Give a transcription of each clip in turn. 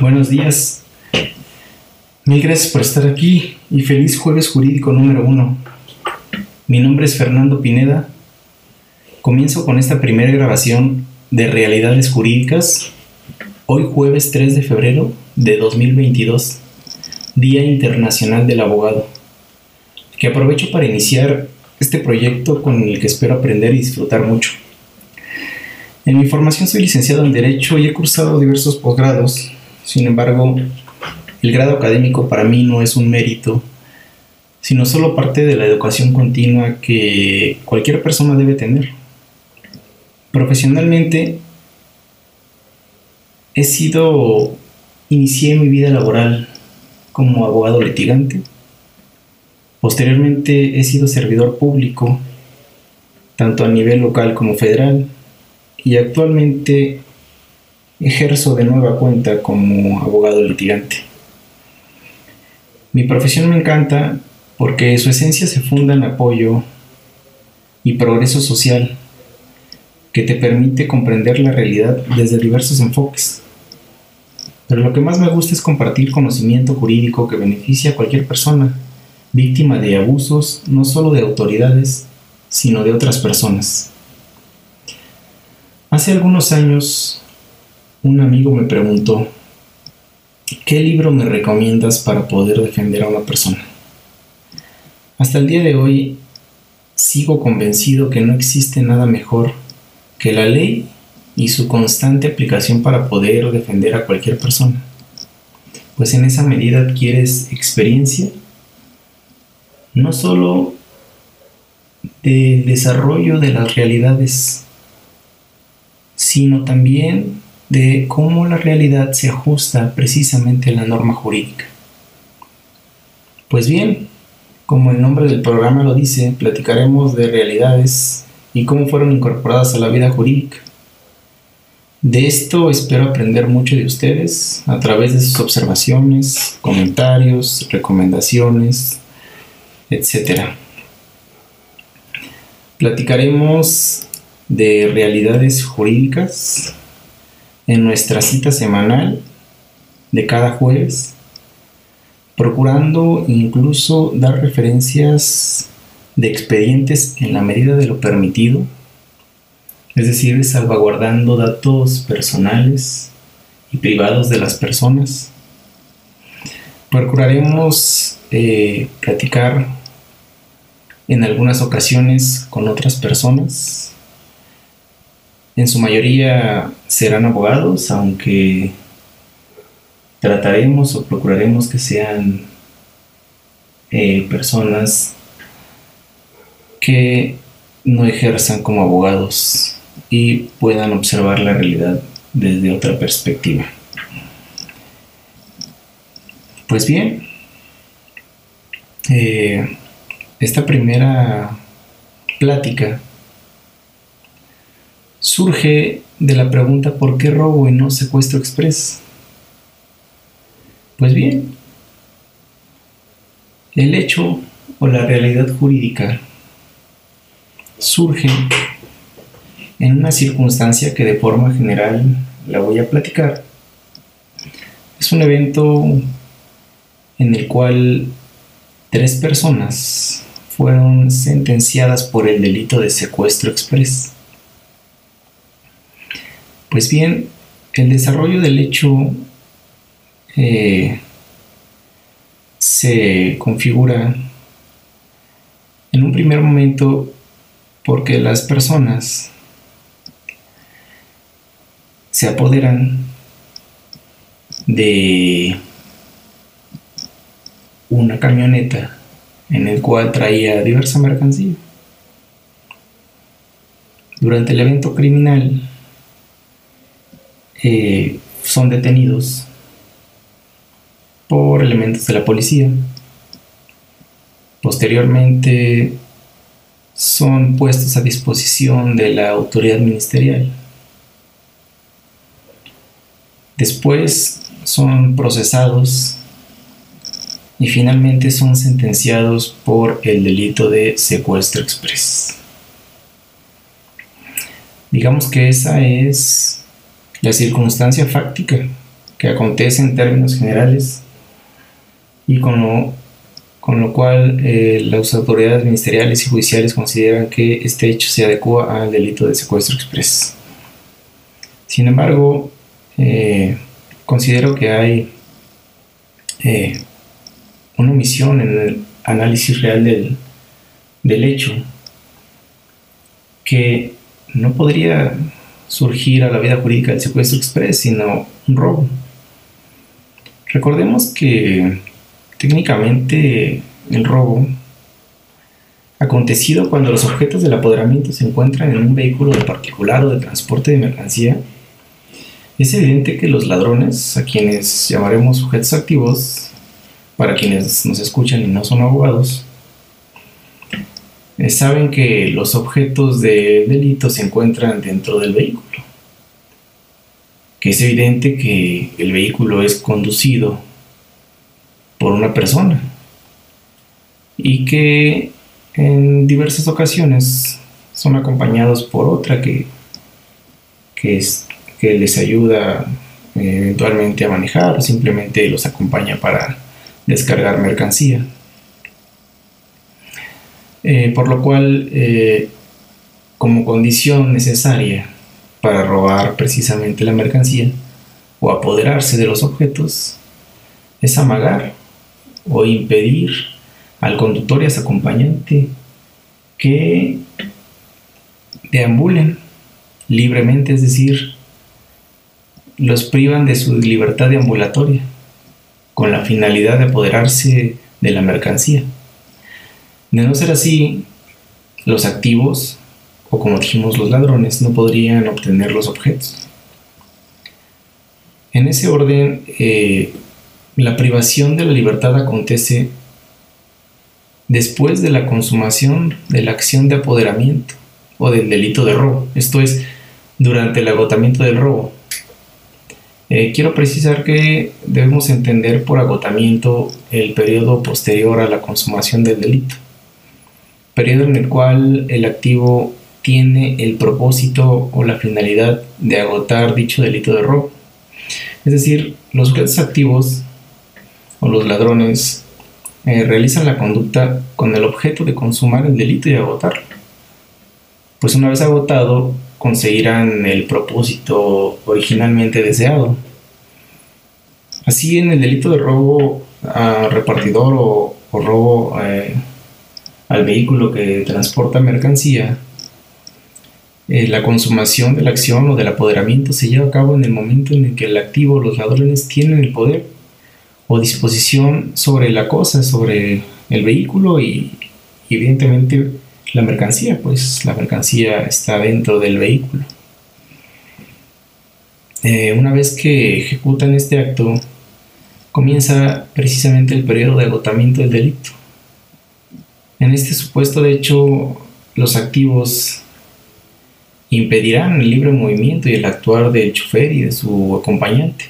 Buenos días. Mil gracias por estar aquí y feliz jueves jurídico número uno. Mi nombre es Fernando Pineda. Comienzo con esta primera grabación de Realidades Jurídicas, hoy jueves 3 de febrero de 2022, Día Internacional del Abogado, que aprovecho para iniciar este proyecto con el que espero aprender y disfrutar mucho. En mi formación soy licenciado en Derecho y he cursado diversos posgrados. Sin embargo, el grado académico para mí no es un mérito, sino solo parte de la educación continua que cualquier persona debe tener. Profesionalmente, he sido, inicié mi vida laboral como abogado litigante. Posteriormente he sido servidor público, tanto a nivel local como federal y actualmente ejerzo de nueva cuenta como abogado litigante. Mi profesión me encanta porque su esencia se funda en apoyo y progreso social que te permite comprender la realidad desde diversos enfoques. Pero lo que más me gusta es compartir conocimiento jurídico que beneficia a cualquier persona víctima de abusos no solo de autoridades, sino de otras personas. Hace algunos años, un amigo me preguntó, ¿qué libro me recomiendas para poder defender a una persona? Hasta el día de hoy, sigo convencido que no existe nada mejor que la ley y su constante aplicación para poder defender a cualquier persona. Pues en esa medida adquieres experiencia, no solo del desarrollo de las realidades sino también de cómo la realidad se ajusta precisamente a la norma jurídica. Pues bien, como el nombre del programa lo dice, platicaremos de realidades y cómo fueron incorporadas a la vida jurídica. De esto espero aprender mucho de ustedes a través de sus observaciones, comentarios, recomendaciones, etc. Platicaremos de realidades jurídicas en nuestra cita semanal de cada jueves, procurando incluso dar referencias de expedientes en la medida de lo permitido, es decir, salvaguardando datos personales y privados de las personas. Procuraremos eh, platicar en algunas ocasiones con otras personas en su mayoría serán abogados, aunque trataremos o procuraremos que sean eh, personas que no ejerzan como abogados y puedan observar la realidad desde otra perspectiva. Pues bien, eh, esta primera plática surge de la pregunta ¿por qué robo y no secuestro express? Pues bien, el hecho o la realidad jurídica surge en una circunstancia que de forma general la voy a platicar. Es un evento en el cual tres personas fueron sentenciadas por el delito de secuestro express. Pues bien, el desarrollo del hecho eh, se configura en un primer momento porque las personas se apoderan de una camioneta en el cual traía diversa mercancía. Durante el evento criminal, eh, son detenidos por elementos de la policía. Posteriormente son puestos a disposición de la autoridad ministerial. Después son procesados y finalmente son sentenciados por el delito de secuestro express. Digamos que esa es la circunstancia fáctica que acontece en términos generales y con lo, con lo cual eh, las autoridades ministeriales y judiciales consideran que este hecho se adecua al delito de secuestro express. Sin embargo, eh, considero que hay eh, una omisión en el análisis real del, del hecho que no podría surgir a la vida jurídica del secuestro express, sino un robo. Recordemos que técnicamente el robo acontecido cuando los objetos del apoderamiento se encuentran en un vehículo de particular o de transporte de mercancía, es evidente que los ladrones, a quienes llamaremos sujetos activos, para quienes nos escuchan y no son abogados, eh, saben que los objetos de delito se encuentran dentro del vehículo, que es evidente que el vehículo es conducido por una persona y que en diversas ocasiones son acompañados por otra que, que, es, que les ayuda eh, eventualmente a manejar o simplemente los acompaña para descargar mercancía. Eh, por lo cual, eh, como condición necesaria para robar precisamente la mercancía o apoderarse de los objetos, es amagar o impedir al conductor y a su acompañante que deambulen libremente, es decir, los privan de su libertad deambulatoria con la finalidad de apoderarse de la mercancía. De no ser así, los activos, o como dijimos los ladrones, no podrían obtener los objetos. En ese orden, eh, la privación de la libertad acontece después de la consumación de la acción de apoderamiento o del delito de robo, esto es, durante el agotamiento del robo. Eh, quiero precisar que debemos entender por agotamiento el periodo posterior a la consumación del delito periodo en el cual el activo tiene el propósito o la finalidad de agotar dicho delito de robo. Es decir, los sujetos activos o los ladrones eh, realizan la conducta con el objeto de consumar el delito y agotarlo. Pues una vez agotado, conseguirán el propósito originalmente deseado. Así en el delito de robo a repartidor o, robo eh, al vehículo que transporta mercancía, eh, la consumación de la acción o del apoderamiento se lleva a cabo en el momento en el que el activo o los ladrones tienen el poder o disposición sobre la cosa, sobre el vehículo y, evidentemente la mercancía, pues la mercancía está dentro del vehículo. Eh, una vez que ejecutan este acto, comienza precisamente el periodo de agotamiento del delito. En este supuesto, de hecho, los activos impedirán el libre movimiento y el actuar del chofer y de su acompañante,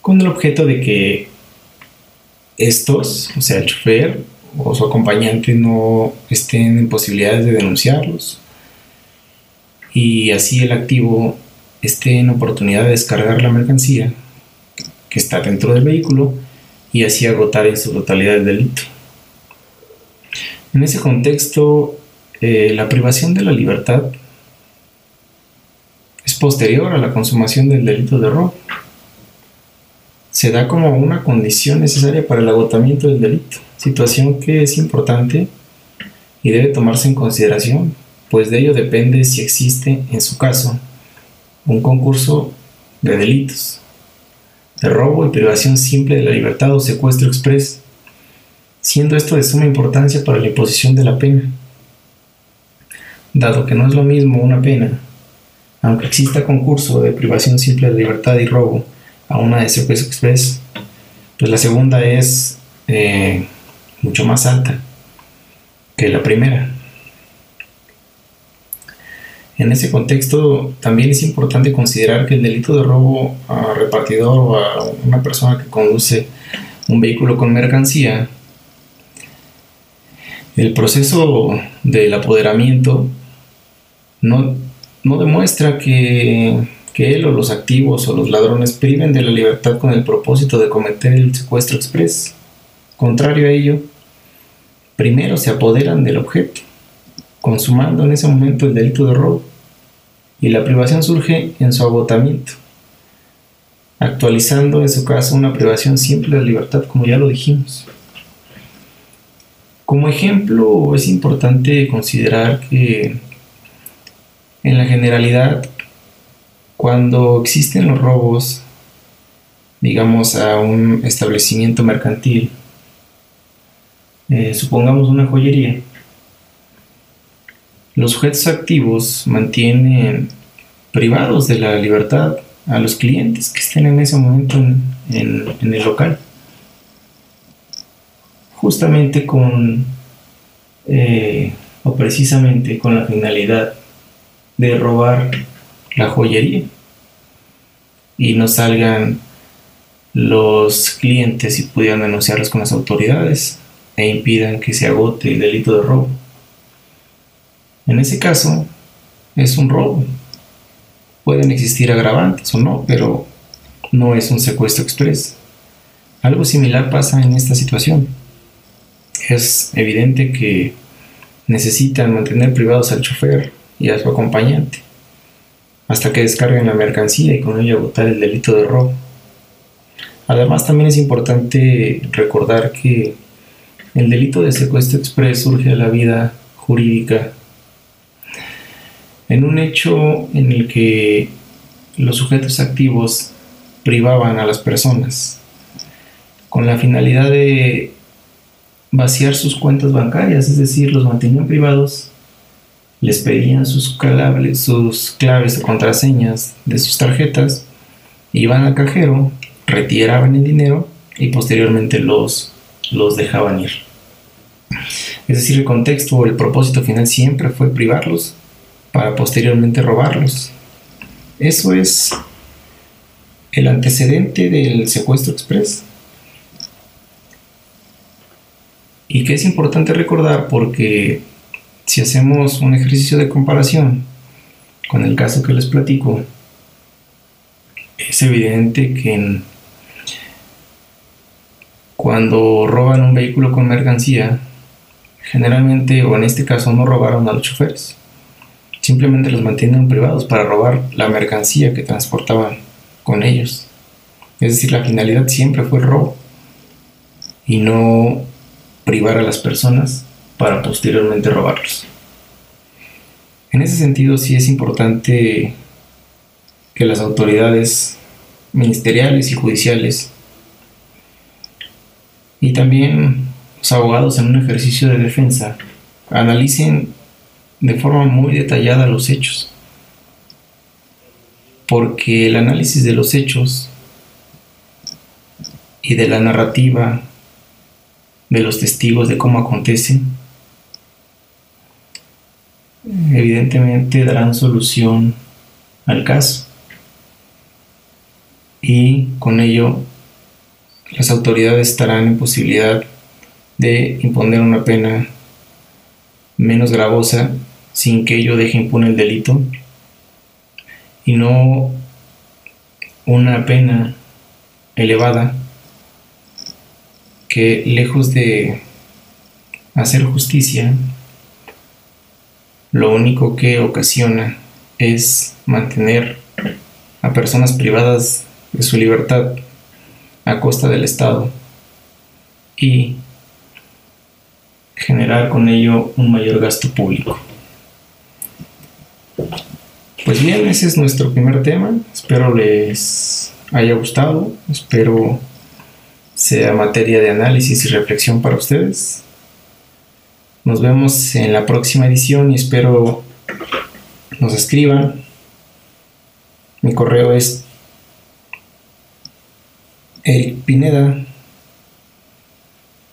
con el objeto de que estos, o sea, el chofer o su acompañante, no estén en posibilidades de denunciarlos y así el activo esté en oportunidad de descargar la mercancía que está dentro del vehículo y así agotar en su totalidad el delito. En ese contexto, eh, la privación de la libertad es posterior a la consumación del delito de robo. Se da como una condición necesaria para el agotamiento del delito, situación que es importante y debe tomarse en consideración, pues de ello depende si existe, en su caso, un concurso de delitos, de robo y privación simple de la libertad o secuestro express siendo esto de suma importancia para la imposición de la pena, dado que no es lo mismo una pena, aunque exista concurso de privación simple de libertad y robo, a una de secuestro express, pues la segunda es eh, mucho más alta que la primera. En ese contexto también es importante considerar que el delito de robo a repartidor o a una persona que conduce un vehículo con mercancía el proceso del apoderamiento no, demuestra que, que él o los activos o los ladrones priven de la libertad con el propósito de cometer el secuestro express. Contrario a ello, primero se apoderan del objeto, consumando en ese momento el delito de robo, y la privación surge en su agotamiento, actualizando en su caso una privación simple de libertad, como ya lo dijimos. Como ejemplo, es importante considerar que en la generalidad cuando existen los robos, digamos, a un establecimiento mercantil, eh, supongamos una joyería, los sujetos activos mantienen privados de la libertad a los clientes que estén en ese momento en, el local. Justamente con, eh, o precisamente con la finalidad de robar la joyería y no salgan los clientes y pudieran denunciarlos con las autoridades e impidan que se agote el delito de robo. En ese caso, es un robo. Pueden existir agravantes o no, pero no es un secuestro express. Algo similar pasa en esta situación. Es evidente que necesitan mantener privados al chofer y a su acompañante hasta que descarguen la mercancía y con ello agotar el delito de robo. Además, también es importante recordar que el delito de secuestro express surge a la vida jurídica en un hecho en el que los sujetos activos privaban a las personas con la finalidad de vaciar sus cuentas bancarias, es decir, los mantenían privados les pedían sus, claves, sus claves o contraseñas de sus tarjetas, iban al cajero, retiraban el dinero y posteriormente los, los dejaban ir. Es decir, el contexto o el propósito final siempre fue privarlos para posteriormente robarlos. Eso es el antecedente del secuestro express. Y que es importante recordar porque si hacemos un ejercicio de comparación con el caso que les platico, es evidente que cuando roban un vehículo con mercancía, generalmente o en este caso no robaron a los choferes, simplemente los mantienen privados para robar la mercancía que transportaban con ellos. Es decir, la finalidad siempre fue el robo y no privar a las personas para posteriormente robarlos. En ese sentido sí es importante que las autoridades ministeriales y judiciales y también los abogados en un ejercicio de defensa analicen de forma muy detallada los hechos. Porque el análisis de los hechos y de la narrativa de los testigos de cómo acontecen evidentemente darán solución al caso. Y con ello las autoridades estarán en posibilidad de imponer una pena menos gravosa sin que ello deje impune el delito. Y no una pena elevada lejos de hacer justicia lo único que ocasiona es mantener a personas privadas de su libertad a costa del Estado y generar con ello un mayor gasto público. Pues bien, ese es nuestro primer tema. Espero les haya gustado. Espero sea materia de análisis y reflexión para ustedes. Nos vemos en la próxima edición y espero nos escriban. Mi correo es ericpineda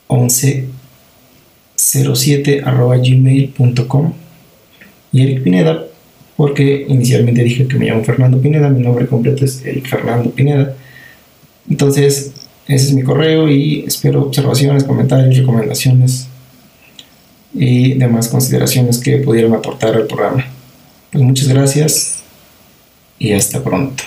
1107 arroba gmail.com y Eric Pineda porque inicialmente dije que me llamo Fernando Pineda, mi nombre completo es Eric Fernando Pineda. Entonces, ese es mi correo y espero observaciones, comentarios, recomendaciones y demás consideraciones que pudieran aportar al programa. Pues muchas gracias y hasta pronto.